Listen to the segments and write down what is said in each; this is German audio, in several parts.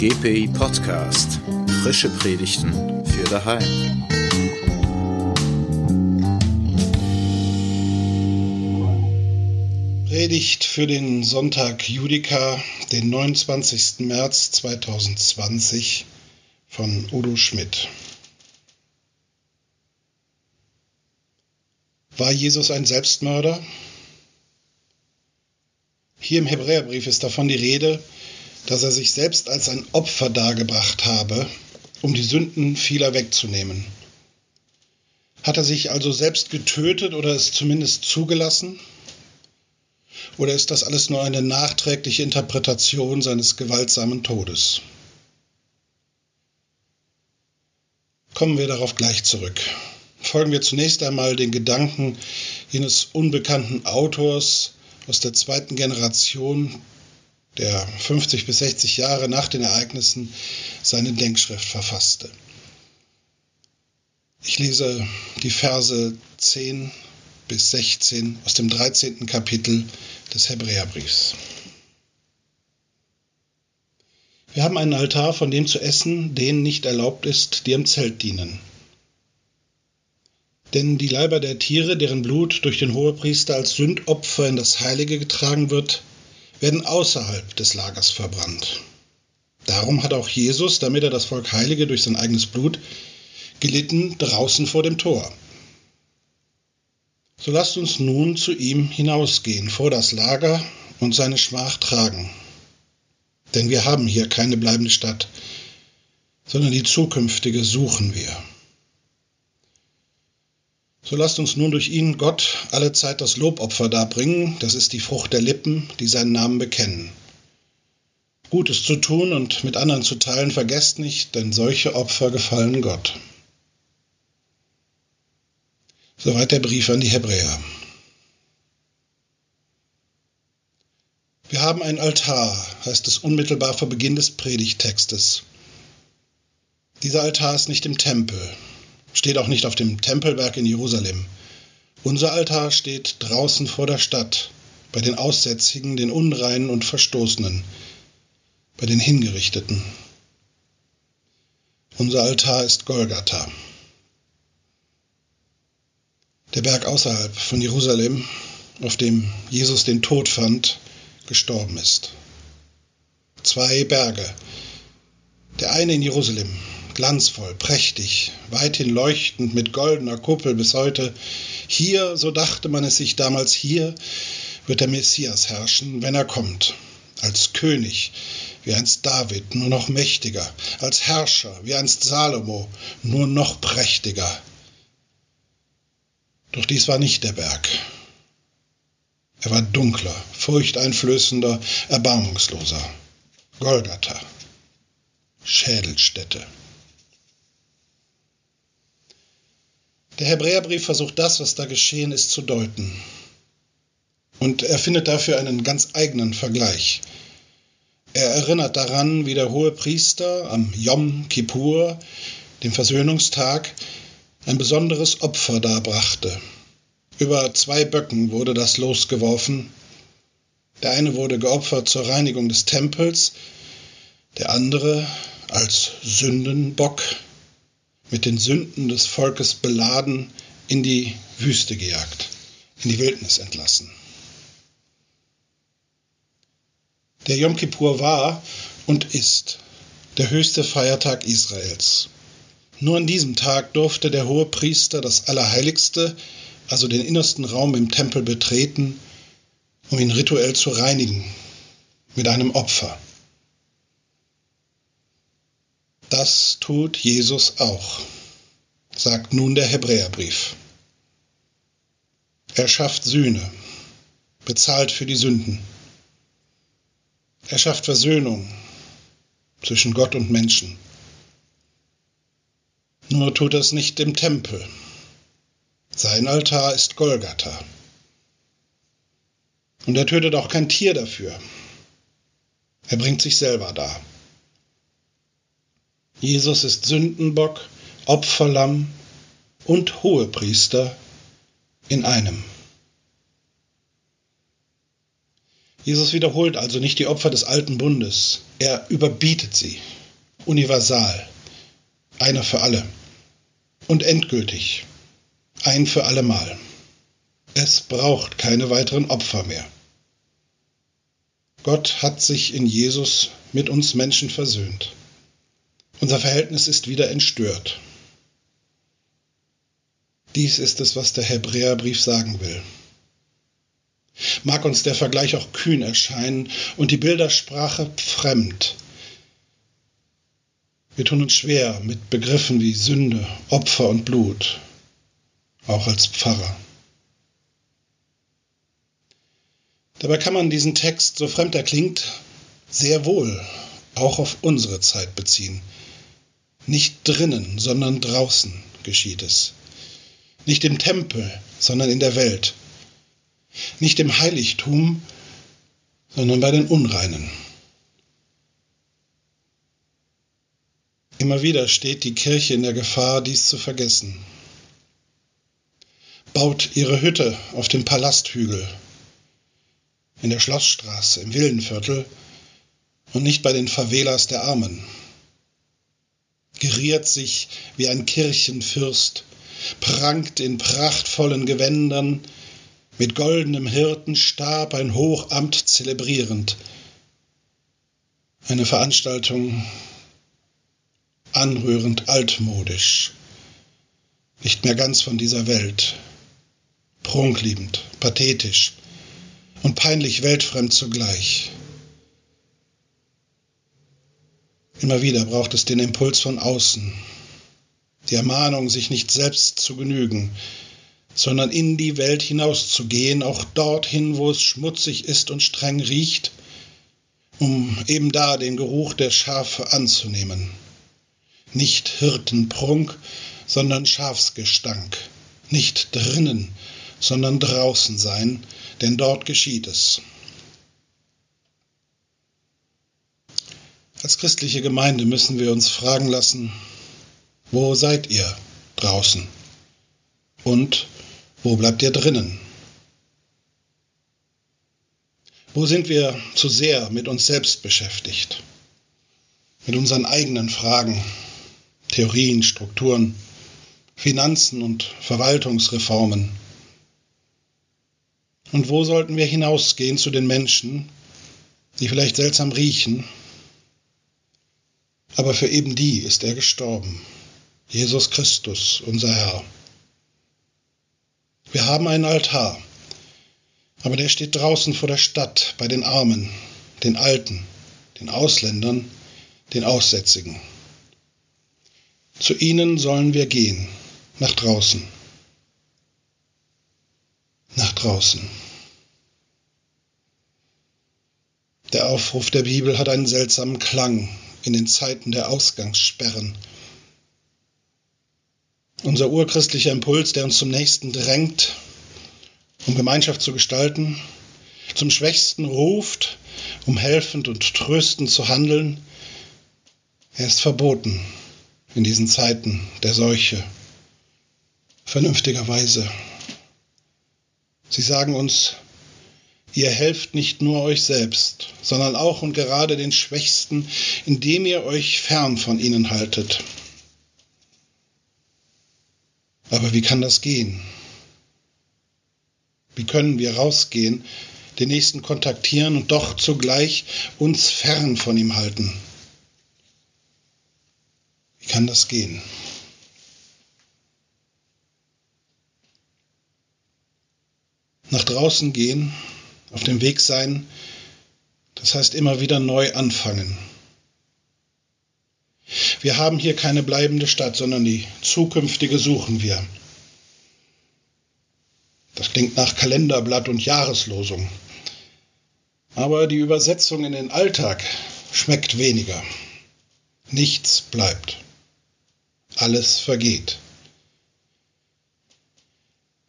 GPI Podcast. Frische Predigten für daheim. Predigt für den Sonntag Judika, den 29. März 2020 von Udo Schmidt. War Jesus ein Selbstmörder? Hier im Hebräerbrief ist davon die Rede, dass er sich selbst als ein Opfer dargebracht habe, um die Sünden vieler wegzunehmen. Hat er sich also selbst getötet oder es zumindest zugelassen? Oder ist das alles nur eine nachträgliche Interpretation seines gewaltsamen Todes? Kommen wir darauf gleich zurück. Folgen wir zunächst einmal den Gedanken jenes unbekannten Autors aus der zweiten Generation, der 50 bis 60 Jahre nach den Ereignissen seine Denkschrift verfasste. Ich lese die Verse 10 bis 16 aus dem 13. Kapitel des Hebräerbriefs. Wir haben einen Altar, von dem zu essen, denen nicht erlaubt ist, die im Zelt dienen. Denn die Leiber der Tiere, deren Blut durch den Hohepriester als Sündopfer in das Heilige getragen wird, werden außerhalb des Lagers verbrannt. Darum hat auch Jesus, damit er das Volk heilige durch sein eigenes Blut, gelitten draußen vor dem Tor. So lasst uns nun zu ihm hinausgehen vor das Lager und seine Schmach tragen. Denn wir haben hier keine bleibende Stadt, sondern die zukünftige suchen wir. So lasst uns nun durch ihn Gott alle Zeit das Lobopfer darbringen, das ist die Frucht der Lippen, die seinen Namen bekennen. Gutes zu tun und mit anderen zu teilen vergesst nicht, denn solche Opfer gefallen Gott. Soweit der Brief an die Hebräer. Wir haben ein Altar, heißt es unmittelbar vor Beginn des Predigtextes. Dieser Altar ist nicht im Tempel, steht auch nicht auf dem Tempelberg in Jerusalem. Unser Altar steht draußen vor der Stadt, bei den Aussätzigen, den Unreinen und Verstoßenen, bei den Hingerichteten. Unser Altar ist Golgatha. Der Berg außerhalb von Jerusalem, auf dem Jesus den Tod fand, gestorben ist. Zwei Berge. Der eine in Jerusalem, glanzvoll, prächtig, weithin leuchtend mit goldener Kuppel bis heute. Hier, so dachte man es sich damals, hier wird der Messias herrschen, wenn er kommt, als König, wie einst David, nur noch mächtiger, als Herrscher, wie einst Salomo, nur noch prächtiger. Doch dies war nicht der Berg. Er war dunkler, furchteinflößender, erbarmungsloser. Golgatha. Schädelstätte. Der Hebräerbrief versucht das, was da geschehen ist, zu deuten. Und er findet dafür einen ganz eigenen Vergleich. Er erinnert daran, wie der hohe Priester am Yom Kippur, dem Versöhnungstag, ein besonderes Opfer darbrachte. Über zwei Böcken wurde das losgeworfen. Der eine wurde geopfert zur Reinigung des Tempels, der andere als Sündenbock mit den Sünden des Volkes beladen in die Wüste gejagt, in die Wildnis entlassen. Der Yom Kippur war und ist der höchste Feiertag Israels. Nur an diesem Tag durfte der hohe Priester das Allerheiligste, also den innersten Raum im Tempel betreten, um ihn rituell zu reinigen mit einem Opfer. Das tut Jesus auch, sagt nun der Hebräerbrief. Er schafft Sühne, bezahlt für die Sünden. Er schafft Versöhnung zwischen Gott und Menschen. Nur tut es nicht im Tempel. Sein Altar ist Golgatha. Und er tötet auch kein Tier dafür. Er bringt sich selber dar. Jesus ist Sündenbock, Opferlamm und Hohepriester in einem. Jesus wiederholt also nicht die Opfer des alten Bundes, er überbietet sie, universal, einer für alle und endgültig, ein für allemal. Es braucht keine weiteren Opfer mehr. Gott hat sich in Jesus mit uns Menschen versöhnt. Unser Verhältnis ist wieder entstört. Dies ist es, was der Hebräerbrief sagen will. Mag uns der Vergleich auch kühn erscheinen und die Bildersprache fremd. Wir tun uns schwer mit Begriffen wie Sünde, Opfer und Blut, auch als Pfarrer. Dabei kann man diesen Text, so fremd er klingt, sehr wohl auch auf unsere Zeit beziehen. Nicht drinnen, sondern draußen geschieht es. Nicht im Tempel, sondern in der Welt. Nicht im Heiligtum, sondern bei den Unreinen. Immer wieder steht die Kirche in der Gefahr, dies zu vergessen. Baut ihre Hütte auf dem Palasthügel, in der Schlossstraße, im Villenviertel und nicht bei den Favelas der Armen. Geriert sich wie ein Kirchenfürst, prangt in prachtvollen Gewändern, mit goldenem Hirtenstab ein Hochamt zelebrierend. Eine Veranstaltung anrührend altmodisch, nicht mehr ganz von dieser Welt, prunkliebend, pathetisch und peinlich weltfremd zugleich. Immer wieder braucht es den Impuls von außen, die Ermahnung, sich nicht selbst zu genügen, sondern in die Welt hinauszugehen, auch dorthin, wo es schmutzig ist und streng riecht, um eben da den Geruch der Schafe anzunehmen. Nicht Hirtenprunk, sondern Schafsgestank. Nicht drinnen, sondern draußen sein, denn dort geschieht es. Als christliche Gemeinde müssen wir uns fragen lassen, wo seid ihr draußen? Und wo bleibt ihr drinnen? Wo sind wir zu sehr mit uns selbst beschäftigt? Mit unseren eigenen Fragen, Theorien, Strukturen, Finanzen und Verwaltungsreformen? Und wo sollten wir hinausgehen zu den Menschen, die vielleicht seltsam riechen, aber für eben die ist er gestorben. Jesus Christus, unser Herr. Wir haben einen Altar, aber der steht draußen vor der Stadt bei den Armen, den Alten, den Ausländern, den Aussätzigen. Zu ihnen sollen wir gehen, nach draußen. Nach draußen. Der Aufruf der Bibel hat einen seltsamen Klang in den Zeiten der Ausgangssperren. Unser urchristlicher Impuls, der uns zum Nächsten drängt, um Gemeinschaft zu gestalten, zum Schwächsten ruft, um helfend und tröstend zu handeln, er ist verboten in diesen Zeiten der Seuche, vernünftigerweise. Sie sagen uns, Ihr helft nicht nur euch selbst, sondern auch und gerade den Schwächsten, indem ihr euch fern von ihnen haltet. Aber wie kann das gehen? Wie können wir rausgehen, den Nächsten kontaktieren und doch zugleich uns fern von ihm halten? Wie kann das gehen? Nach draußen gehen auf dem Weg sein, das heißt immer wieder neu anfangen. Wir haben hier keine bleibende Stadt, sondern die zukünftige suchen wir. Das klingt nach Kalenderblatt und Jahreslosung. Aber die Übersetzung in den Alltag schmeckt weniger. Nichts bleibt. Alles vergeht.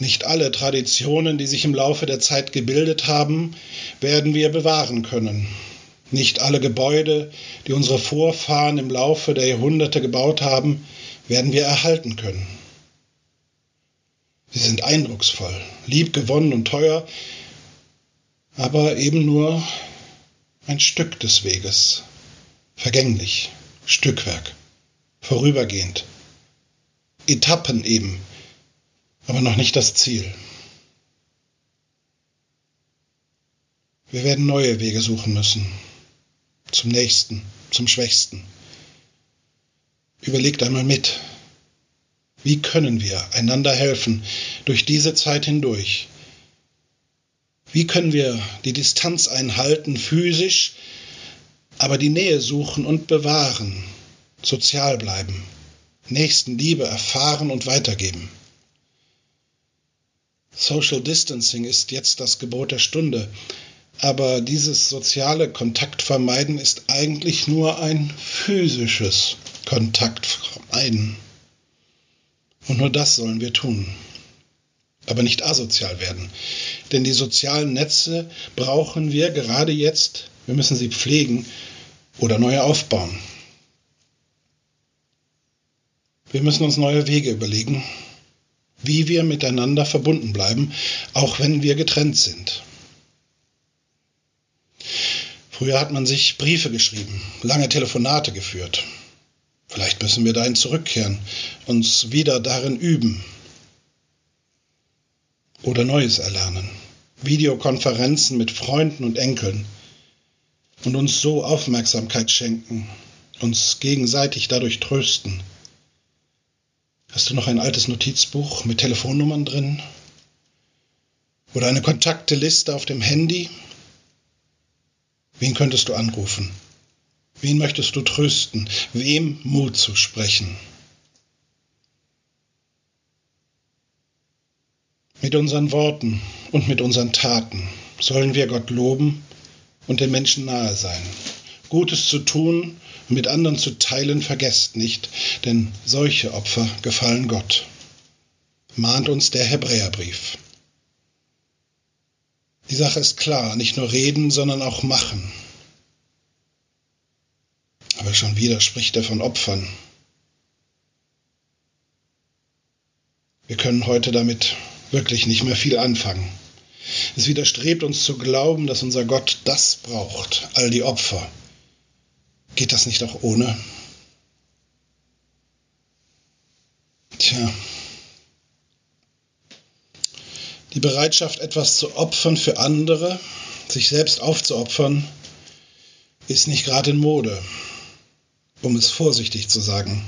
Nicht alle Traditionen, die sich im Laufe der Zeit gebildet haben, werden wir bewahren können. Nicht alle Gebäude, die unsere Vorfahren im Laufe der Jahrhunderte gebaut haben, werden wir erhalten können. Sie sind eindrucksvoll, liebgewonnen und teuer, aber eben nur ein Stück des Weges, vergänglich, Stückwerk, vorübergehend, Etappen eben, aber noch nicht das Ziel. Wir werden neue Wege suchen müssen, zum Nächsten, zum Schwächsten. Überlegt einmal mit, wie können wir einander helfen durch diese Zeit hindurch? Wie können wir die Distanz einhalten, physisch, aber die Nähe suchen und bewahren, sozial bleiben, Nächstenliebe erfahren und weitergeben? Social Distancing ist jetzt das Gebot der Stunde, aber dieses soziale Kontaktvermeiden ist eigentlich nur ein physisches Kontaktvermeiden. Und nur das sollen wir tun. Aber nicht asozial werden. Denn die sozialen Netze brauchen wir gerade jetzt. Wir müssen sie pflegen oder neue aufbauen. Wir müssen uns neue Wege überlegen, wie wir miteinander verbunden bleiben, auch wenn wir getrennt sind. Früher hat man sich Briefe geschrieben, lange Telefonate geführt. Vielleicht müssen wir dahin zurückkehren, uns wieder darin üben oder Neues erlernen. Videokonferenzen mit Freunden und Enkeln und uns so Aufmerksamkeit schenken, uns gegenseitig dadurch trösten. Hast du noch ein altes Notizbuch mit Telefonnummern drin? Oder eine Kontakteliste auf dem Handy, Wen könntest du anrufen? Wen möchtest du trösten? Wem Mut zu sprechen? Mit unseren Worten und mit unseren Taten sollen wir Gott loben und den Menschen nahe sein. Gutes zu tun mit anderen zu teilen vergesst nicht, denn solche Opfer gefallen Gott. Mahnt uns der Hebräerbrief. Die Sache ist klar, nicht nur reden, sondern auch machen. Aber schon wieder spricht er von Opfern. Wir können heute damit wirklich nicht mehr viel anfangen. Es widerstrebt uns zu glauben, dass unser Gott das braucht, all die Opfer. Geht das nicht auch ohne? Tja, Die Bereitschaft, etwas zu opfern für andere, sich selbst aufzuopfern, ist nicht gerade in Mode, um es vorsichtig zu sagen.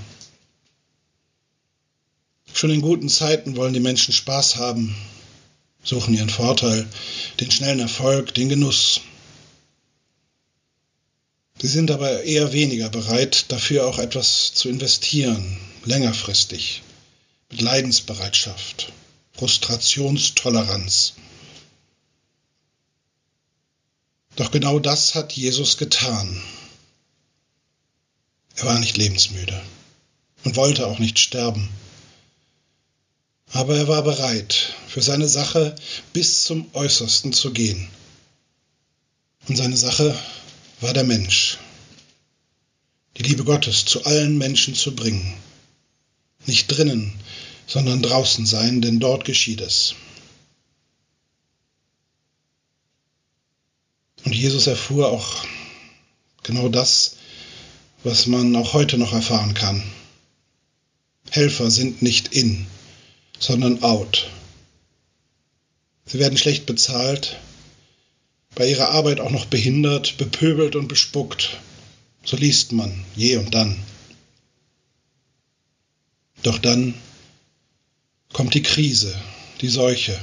Schon in guten Zeiten wollen die Menschen Spaß haben, suchen ihren Vorteil, den schnellen Erfolg, den Genuss. Sie sind aber eher weniger bereit, dafür auch etwas zu investieren, längerfristig, mit Leidensbereitschaft, Frustrationstoleranz. Doch genau das hat Jesus getan. Er war nicht lebensmüde und wollte auch nicht sterben. Aber er war bereit, für seine Sache bis zum Äußersten zu gehen. Und seine Sache war der Mensch. Die Liebe Gottes zu allen Menschen zu bringen. Nicht drinnen, sondern draußen sein, denn dort geschieht es. Und Jesus erfuhr auch genau das, was man auch heute noch erfahren kann. Helfer sind nicht in, sondern out. Sie werden schlecht bezahlt, bei ihrer Arbeit auch noch behindert, bepöbelt und bespuckt. So liest man je und dann. Doch dann kommt die Krise, die Seuche.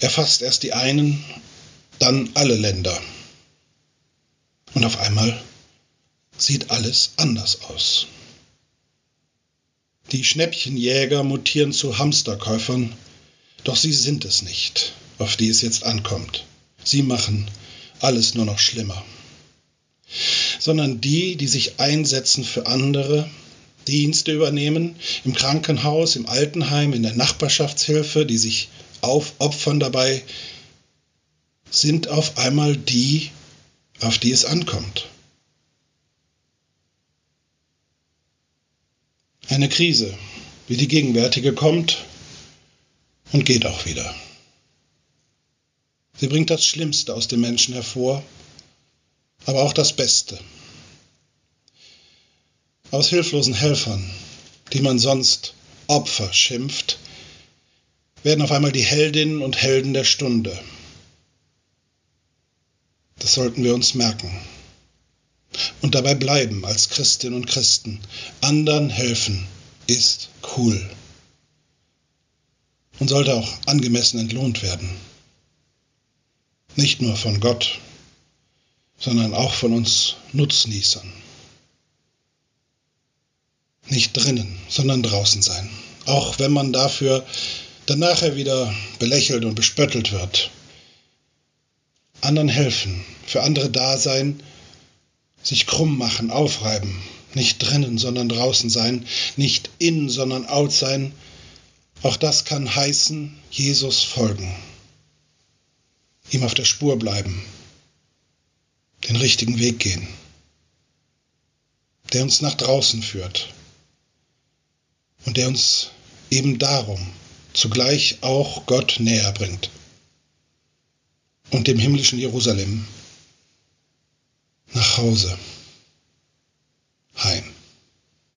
Erfasst erst die einen, dann alle Länder. Und auf einmal sieht alles anders aus. Die Schnäppchenjäger mutieren zu Hamsterkäufern, doch sie sind es nicht, auf die es jetzt ankommt. Sie machen alles nur noch schlimmer. Sondern die, die sich einsetzen für andere, Dienste übernehmen, im Krankenhaus, im Altenheim, in der Nachbarschaftshilfe, die sich aufopfern dabei, sind auf einmal die, auf die es ankommt. Eine Krise, wie die gegenwärtige kommt und geht auch wieder. Sie bringt das Schlimmste aus dem Menschen hervor, aber auch das Beste. Aus hilflosen Helfern, die man sonst Opfer schimpft, werden auf einmal die Heldinnen und Helden der Stunde. Das sollten wir uns merken. Und dabei bleiben als Christinnen und Christen. Anderen helfen ist cool. Und sollte auch angemessen entlohnt werden. Nicht nur von Gott, sondern auch von uns Nutznießern. Nicht drinnen, sondern draußen sein. Auch wenn man dafür dann nachher wieder belächelt und bespöttelt wird. Anderen helfen, für andere da sein, sich krumm machen, aufreiben, nicht drinnen, sondern draußen sein, nicht in, sondern out sein, auch das kann heißen, Jesus folgen, ihm auf der Spur bleiben, den richtigen Weg gehen, der uns nach draußen führt und der uns eben darum zugleich auch Gott näher bringt und dem himmlischen Jerusalem nach Hause, heim.